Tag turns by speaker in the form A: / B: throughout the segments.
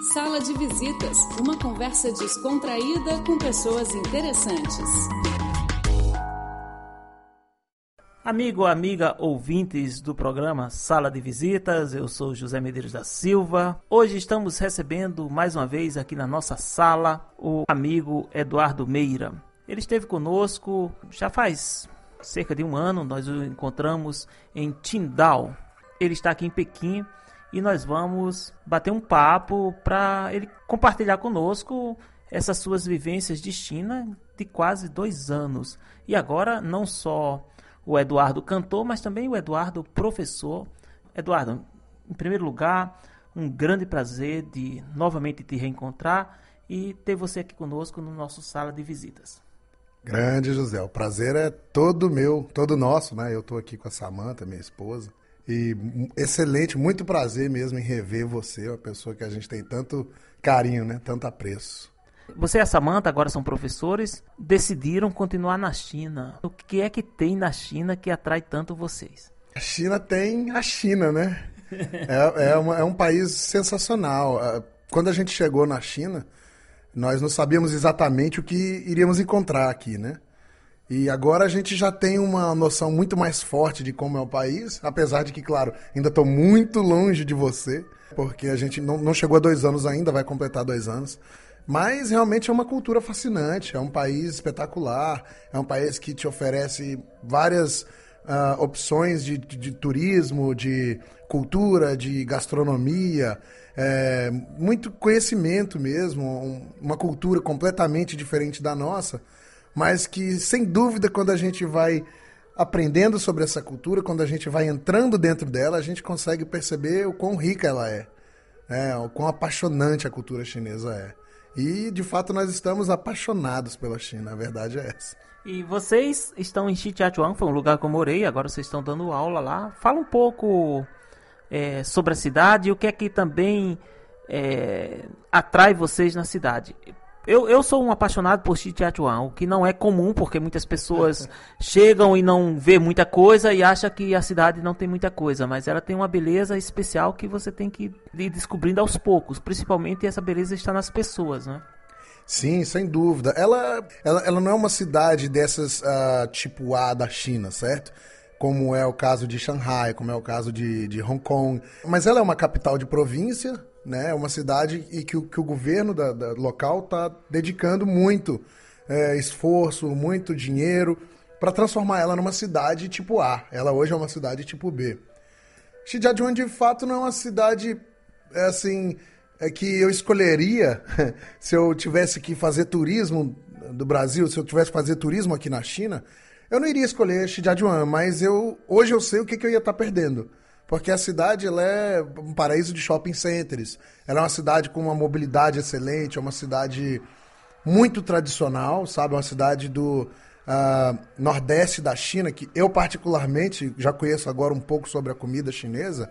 A: Sala de Visitas, uma conversa descontraída com pessoas interessantes.
B: Amigo, amiga, ouvintes do programa Sala de Visitas, eu sou José Medeiros da Silva. Hoje estamos recebendo mais uma vez aqui na nossa sala o amigo Eduardo Meira. Ele esteve conosco já faz cerca de um ano, nós o encontramos em Tindal. Ele está aqui em Pequim e nós vamos bater um papo para ele compartilhar conosco essas suas vivências de China de quase dois anos. E agora, não só o Eduardo cantor, mas também o Eduardo professor. Eduardo, em primeiro lugar, um grande prazer de novamente te reencontrar e ter você aqui conosco no nosso sala de visitas.
C: Grande José, o prazer é todo meu, todo nosso, né? Eu estou aqui com a Samanta, minha esposa, e excelente, muito prazer mesmo em rever você, uma pessoa que a gente tem tanto carinho, né? Tanto apreço.
B: Você e a Samanta agora são professores, decidiram continuar na China. O que é que tem na China que atrai tanto vocês?
C: A China tem a China, né? é, é, uma, é um país sensacional. Ah, quando a gente chegou na China, nós não sabíamos exatamente o que iríamos encontrar aqui, né? E agora a gente já tem uma noção muito mais forte de como é o país, apesar de que, claro, ainda estou muito longe de você, porque a gente não, não chegou a dois anos ainda, vai completar dois anos. Mas realmente é uma cultura fascinante, é um país espetacular, é um país que te oferece várias uh, opções de, de, de, turismo, de cultura, de gastronomia, é, muito conhecimento mesmo, um, uma cultura completamente diferente da nossa mas que sem dúvida quando a gente vai aprendendo sobre essa cultura, quando a gente vai entrando dentro dela, a gente consegue perceber o quão rica ela é, né? o quão apaixonante a cultura chinesa é. E de fato nós estamos apaixonados pela China, a verdade é essa.
B: E vocês estão em Xijiazhuang, foi um lugar que eu morei, agora vocês estão dando aula lá. Fala um pouco é, sobre a cidade e o que é que também é, atrai vocês na cidade. Eu, eu sou um apaixonado por Xijiachuan, o que não é comum, porque muitas pessoas chegam e não vê muita coisa e acham que a cidade não tem muita coisa, mas ela tem uma beleza especial que você tem que ir descobrindo aos poucos. Principalmente essa beleza está nas pessoas, né?
C: Sim, sem dúvida. Ela, ela, ela não é uma cidade dessas uh, tipo A da China, certo? Como é o caso de Shanghai, como é o caso de, de Hong Kong. Mas ela é uma capital de província, né? É uma cidade e que, que o governo da, da local está dedicando muito é, esforço, muito dinheiro para transformar ela numa cidade tipo A. Ela hoje é uma cidade tipo B. Shijiazhuang, de fato, não é uma cidade é assim é que eu escolheria se eu tivesse que fazer turismo do Brasil, se eu tivesse que fazer turismo aqui na China, eu não iria escolher Shijiazhuang, mas eu hoje eu sei o que, que eu ia estar tá perdendo porque a cidade ela é um paraíso de shopping centers. Ela é uma cidade com uma mobilidade excelente, é uma cidade muito tradicional, sabe? É uma cidade do uh, nordeste da China, que eu particularmente já conheço agora um pouco sobre a comida chinesa.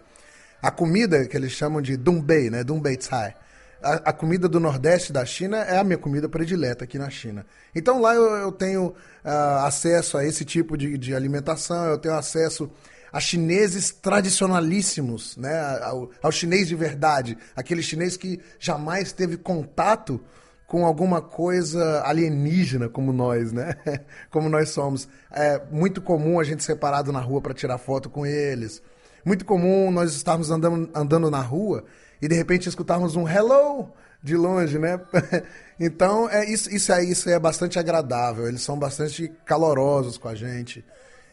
C: A comida que eles chamam de Dunbei, né? Dunbei Cai. A, a, comida do Nordeste da China é a minha comida predileta aqui na China. Então lá eu, eu tenho uh, acesso a esse tipo de, de alimentação, eu tenho acesso a chineses tradicionalíssimos, né? Ao, ao, chinês de verdade, aquele chinês que jamais teve contato com alguma coisa alienígena como nós, né? Como nós somos. É muito comum a gente ser parado na rua para tirar foto com eles. Muito comum nós estarmos andando, andando na rua e de repente escutarmos um hello de longe, né? então, é isso, isso, é, isso é bastante agradável. Eles são bastante calorosos com a gente.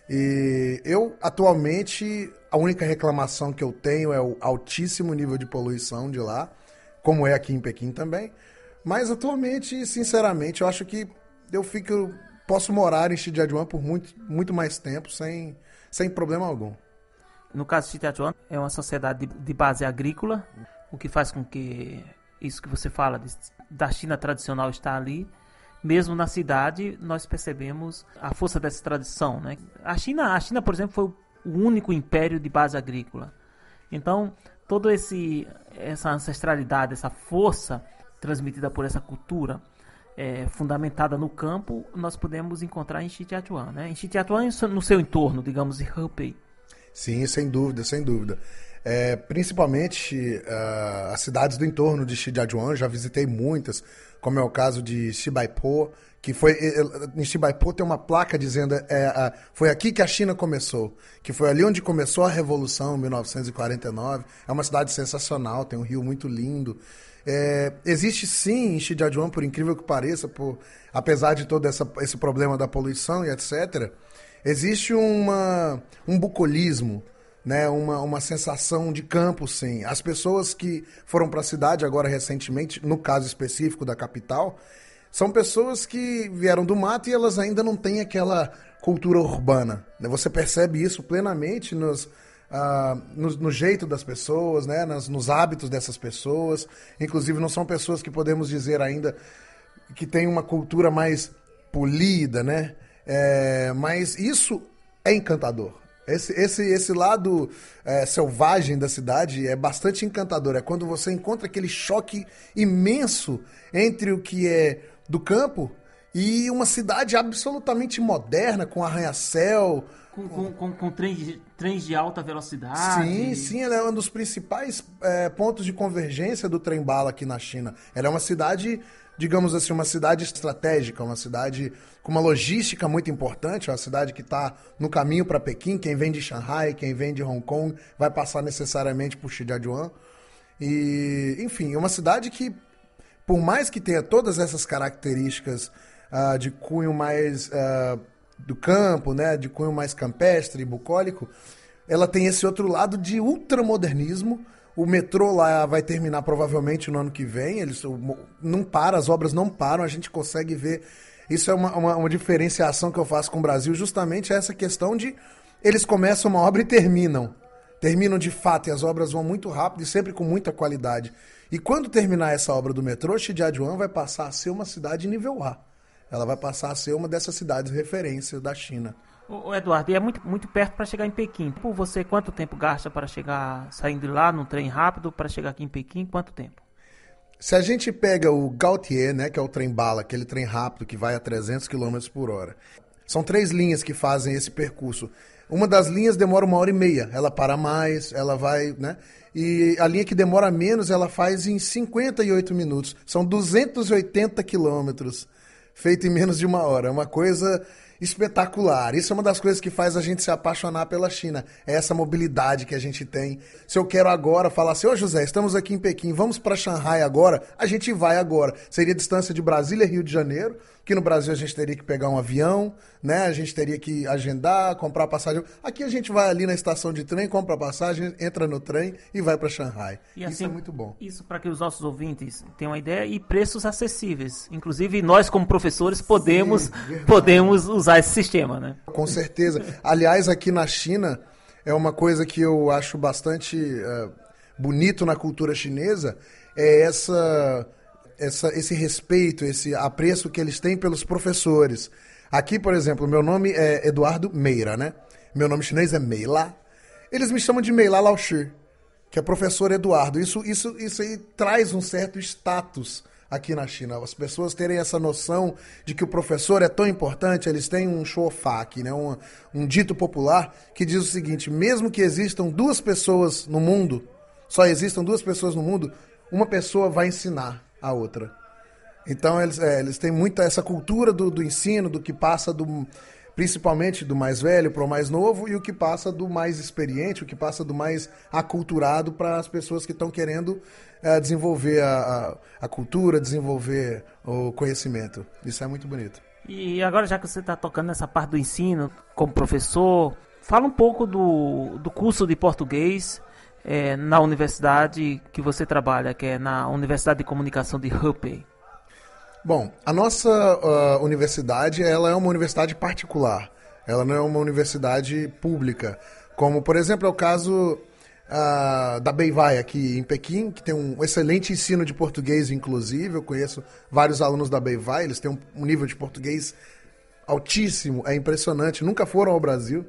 C: E eu, atualmente, a única reclamação que eu tenho é o altíssimo nível de poluição de lá, como é aqui em Pequim também. Mas atualmente, sinceramente, eu acho que eu fico posso morar em Shijiazhuang por muito, muito mais tempo sem, sem problema algum.
B: No caso de é uma sociedade de, de base agrícola, o que faz com que isso que você fala de, da China tradicional está ali mesmo na cidade, nós percebemos a força dessa tradição. Né? A, China, a China, por exemplo, foi o único império de base agrícola. Então, toda essa ancestralidade, essa força transmitida por essa cultura é, fundamentada no campo, nós podemos encontrar em Xijiazhuang. Né? Em Xijiazhuang, no seu entorno, digamos, em Hebei.
C: Sim, sem dúvida, sem dúvida. é, principalmente uh, as cidades do entorno de Shijiazhuang, já visitei muitas, como é o caso de Xibaipo, que foi em Xibaipo tem uma placa dizendo é, foi aqui que a China começou, que foi ali onde começou a revolução, em 1949. É uma cidade sensacional, tem um rio muito lindo. É, existe sim em Shijiazhuang, por incrível que pareça, por, apesar de todo essa, esse problema da poluição e etc., existe uma, um bucolismo, né, uma, uma sensação de campo, sim. As pessoas que foram para a cidade agora recentemente, no caso específico da capital, são pessoas que vieram do mato e elas ainda não têm aquela cultura urbana. Né? Você percebe isso plenamente nos, uh, no, no, jeito das pessoas, né? Nas, nos hábitos dessas pessoas. Inclusive, não são pessoas que podemos dizer ainda que têm uma cultura mais polida, né? É, mas isso é encantador. Esse, esse, esse lado é, selvagem da cidade é bastante encantador. É quando você encontra aquele choque imenso entre o que é do campo e uma cidade absolutamente moderna, com arranha-céu.
B: Com, com, com, com trens, de, trens de alta velocidade.
C: Sim, sim, ela é um dos principais é, pontos de convergência do trem-bala aqui na China. Ela é uma cidade, digamos assim, uma cidade estratégica, uma cidade com uma logística muito importante, uma cidade que está no caminho para Pequim. Quem vem de Shanghai, quem vem de Hong Kong, vai passar necessariamente por Shijiazhuang. E, enfim, é uma cidade que por mais que tenha todas essas características uh, de cunho mais uh, do campo, né, de cunho mais campestre, bucólico, ela tem esse outro lado de ultramodernismo. O metrô lá vai terminar provavelmente no ano que vem. Eles não para, as obras não param. A gente consegue ver. Isso é uma, uma, uma diferenciação que eu faço com o Brasil, justamente essa questão de eles começam uma obra e terminam. Terminam de fato e as obras vão muito rápido e sempre com muita qualidade. E quando terminar essa obra do metrô, Shijiazhuang vai passar a ser uma cidade nível A. Ela vai passar a ser uma dessas cidades referência da China.
B: O Eduardo, e é muito, muito perto para chegar em Pequim. Por você, quanto tempo gasta para chegar, saindo de lá num trem rápido, para chegar aqui em Pequim? Quanto tempo?
C: Se a gente pega o Gautier, né, que é o trem bala, aquele trem rápido que vai a 300 km por hora, são três linhas que fazem esse percurso. Uma das linhas demora uma hora e meia, ela para mais, ela vai, né? E a linha que demora menos, ela faz em 58 minutos. São 280 quilômetros, feito em menos de uma hora. É uma coisa espetacular. Isso é uma das coisas que faz a gente se apaixonar pela China. É essa mobilidade que a gente tem. Se eu quero agora falar assim, ô oh, José, estamos aqui em Pequim, vamos para Xangai agora, a gente vai agora. Seria a distância de Brasília Rio de Janeiro, que no Brasil a gente teria que pegar um avião, né? A gente teria que agendar, comprar passagem. Aqui a gente vai ali na estação de trem, compra passagem, entra no trem e vai para Xangai. E isso assim, é muito bom.
B: Isso para que os nossos ouvintes tenham uma ideia e preços acessíveis. Inclusive nós como professores podemos Sim, podemos usar esse sistema, né?
C: Com certeza. Aliás, aqui na China é uma coisa que eu acho bastante uh, bonito na cultura chinesa é essa essa, esse respeito, esse apreço que eles têm pelos professores. Aqui, por exemplo, meu nome é Eduardo Meira, né? Meu nome chinês é Meila. Eles me chamam de Meila Laoshi, que é professor Eduardo. Isso, isso, isso aí traz um certo status aqui na China. As pessoas terem essa noção de que o professor é tão importante, eles têm um shofá aqui, né? um, um dito popular que diz o seguinte: mesmo que existam duas pessoas no mundo, só existam duas pessoas no mundo, uma pessoa vai ensinar a outra. Então eles, é, eles têm muita essa cultura do, do ensino, do que passa do principalmente do mais velho para o mais novo e o que passa do mais experiente, o que passa do mais aculturado para as pessoas que estão querendo é, desenvolver a, a, a, cultura, desenvolver o conhecimento. Isso é muito bonito.
B: E agora, já que você está tocando nessa parte do ensino, como professor, fala um pouco do, do curso de português é, na universidade que você trabalha, que é na Universidade de Comunicação de Hubei?
C: Bom, a nossa uh, universidade ela é uma universidade particular. Ela não é uma universidade pública, como por exemplo é o caso uh, da Beivai aqui em Pequim, que tem um excelente ensino de português, inclusive. Eu conheço vários alunos da Beivai, eles têm um, um nível de português altíssimo, é impressionante. Nunca foram ao Brasil.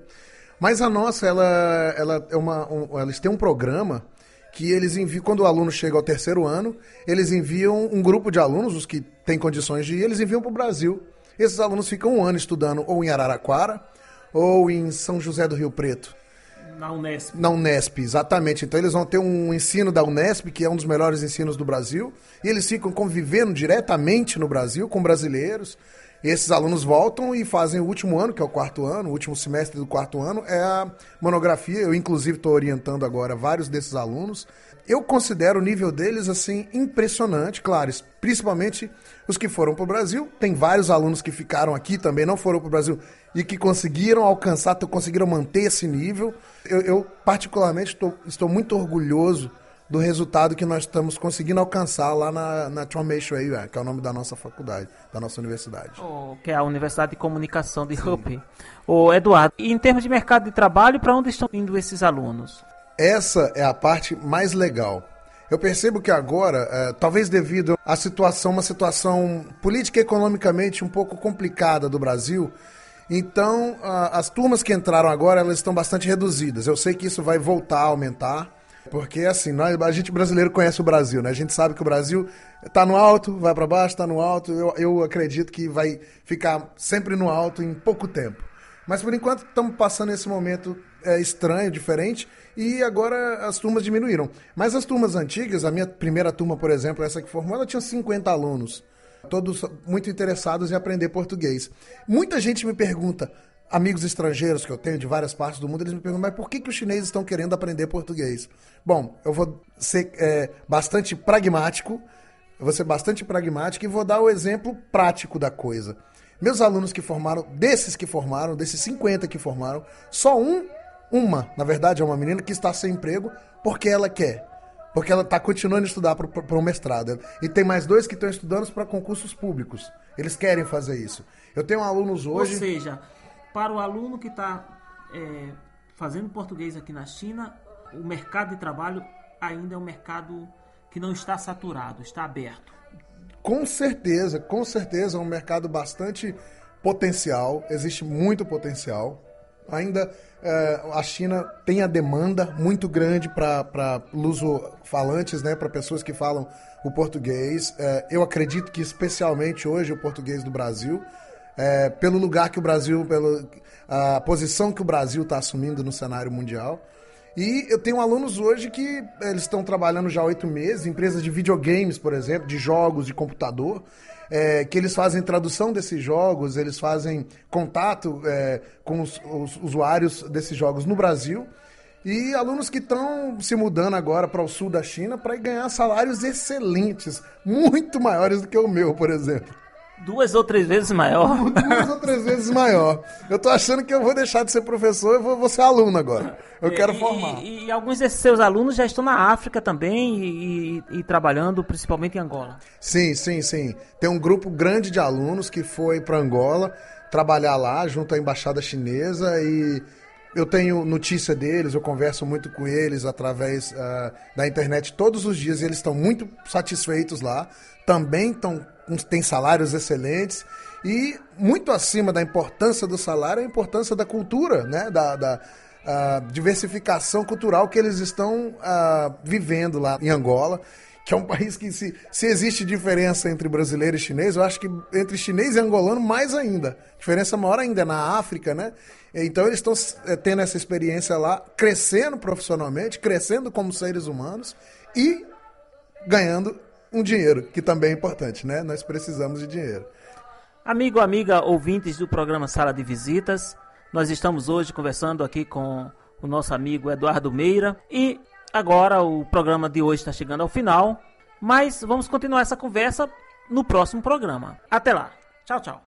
C: Mas a nossa, ela, ela é uma, um, eles têm um programa que eles enviam, quando o aluno chega ao terceiro ano, eles enviam um grupo de alunos, os que têm condições de ir, eles enviam para o Brasil. Esses alunos ficam um ano estudando ou em Araraquara ou em São José do Rio Preto.
B: Na Unesp.
C: Na Unesp, exatamente. Então eles vão ter um ensino da Unesp, que é um dos melhores ensinos do Brasil, e eles ficam convivendo diretamente no Brasil com brasileiros. E esses alunos voltam e fazem o último ano, que é o quarto ano, o último semestre do quarto ano, é a monografia. Eu, inclusive, estou orientando agora vários desses alunos. Eu considero o nível deles, assim, impressionante, claro, principalmente os que foram para o Brasil. Tem vários alunos que ficaram aqui também, não foram para o Brasil, e que conseguiram alcançar, conseguiram manter esse nível. Eu, eu particularmente, tô, estou muito orgulhoso do resultado que nós estamos conseguindo alcançar lá na, na Transformation AUR, que é o nome da nossa faculdade, da nossa universidade.
B: Oh, que é a Universidade de Comunicação de Hope. O Eduardo, e em termos de mercado de trabalho, para onde estão indo esses alunos?
C: Essa é a parte mais legal. Eu percebo que agora, é, talvez devido à situação, uma situação política e economicamente um pouco complicada do Brasil, então a, as turmas que entraram agora elas estão bastante reduzidas. Eu sei que isso vai voltar a aumentar. Porque assim, nós, a gente brasileiro conhece o Brasil, né? A gente sabe que o Brasil está no alto, vai para baixo, está no alto. Eu, eu acredito que vai ficar sempre no alto em pouco tempo. Mas por enquanto estamos passando esse momento é, estranho, diferente, e agora as turmas diminuíram. Mas as turmas antigas, a minha primeira turma, por exemplo, essa que formou, ela tinha 50 alunos, todos muito interessados em aprender português. Muita gente me pergunta, amigos estrangeiros que eu tenho de várias partes do mundo, eles me perguntam, mas por que, que os chineses estão querendo aprender português? Bom, eu vou ser é, bastante pragmático, eu vou ser bastante pragmático e vou dar o exemplo prático da coisa. Meus alunos que formaram, desses que formaram, desses 50 que formaram, só um, uma, na verdade é uma menina que está sem emprego porque ela quer. Porque ela está continuando a estudar para o mestrado. E tem mais dois que estão estudando para concursos públicos. Eles querem fazer isso. Eu tenho alunos hoje.
B: Ou seja, para o aluno que está é, fazendo português aqui na China, o mercado de trabalho ainda é um mercado que não está saturado, está aberto.
C: Com certeza, com certeza é um mercado bastante potencial, existe muito potencial. Ainda é, a China tem a demanda muito grande para luso-falantes, né, para pessoas que falam o português. É, eu acredito que especialmente hoje o português do Brasil é, pelo lugar que o Brasil, pela posição que o Brasil está assumindo no cenário mundial. E eu tenho alunos hoje que eles estão trabalhando já há oito meses, empresas de videogames, por exemplo, de jogos de computador, é, que eles fazem tradução desses jogos, eles fazem contato é, com os, os, usuários desses jogos no Brasil. E alunos que estão se mudando agora para o sul da China para ganhar salários excelentes, muito maiores do que o meu, por exemplo.
B: Duas ou três vezes maior.
C: Duas ou três vezes maior. Eu tô achando que eu vou deixar de ser professor e vou, vou ser aluno agora. Eu quero
B: e,
C: formar.
B: E, e, alguns desses seus alunos já estão na África também e, e, trabalhando principalmente em Angola.
C: Sim, sim, sim. Tem um grupo grande de alunos que foi para Angola trabalhar lá junto à embaixada chinesa e eu tenho notícia deles, eu converso muito com eles através uh, da internet todos os dias e eles estão muito satisfeitos lá. Também estão têm salários excelentes e muito acima da importância do salário, a importância da cultura, né? da, da diversificação cultural que eles estão vivendo lá em Angola que é um país que, se, se existe diferença entre brasileiro e chinês, eu acho que entre chinês e angolano, mais ainda. Diferença maior ainda é na África, né? Então eles estão é, tendo essa experiência lá, crescendo profissionalmente, crescendo como seres humanos e ganhando um dinheiro, que também é importante, né? Nós precisamos de dinheiro.
B: Amigo, amiga, ouvintes do programa Sala de Visitas, nós estamos hoje conversando aqui com o nosso amigo Eduardo Meira e agora o programa de hoje está chegando ao final, mas vamos continuar essa conversa no próximo programa. Até lá. Tchau, tchau.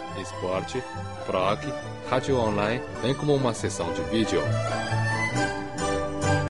D: esporte, rock, rádio online, bem como uma sessão de vídeo.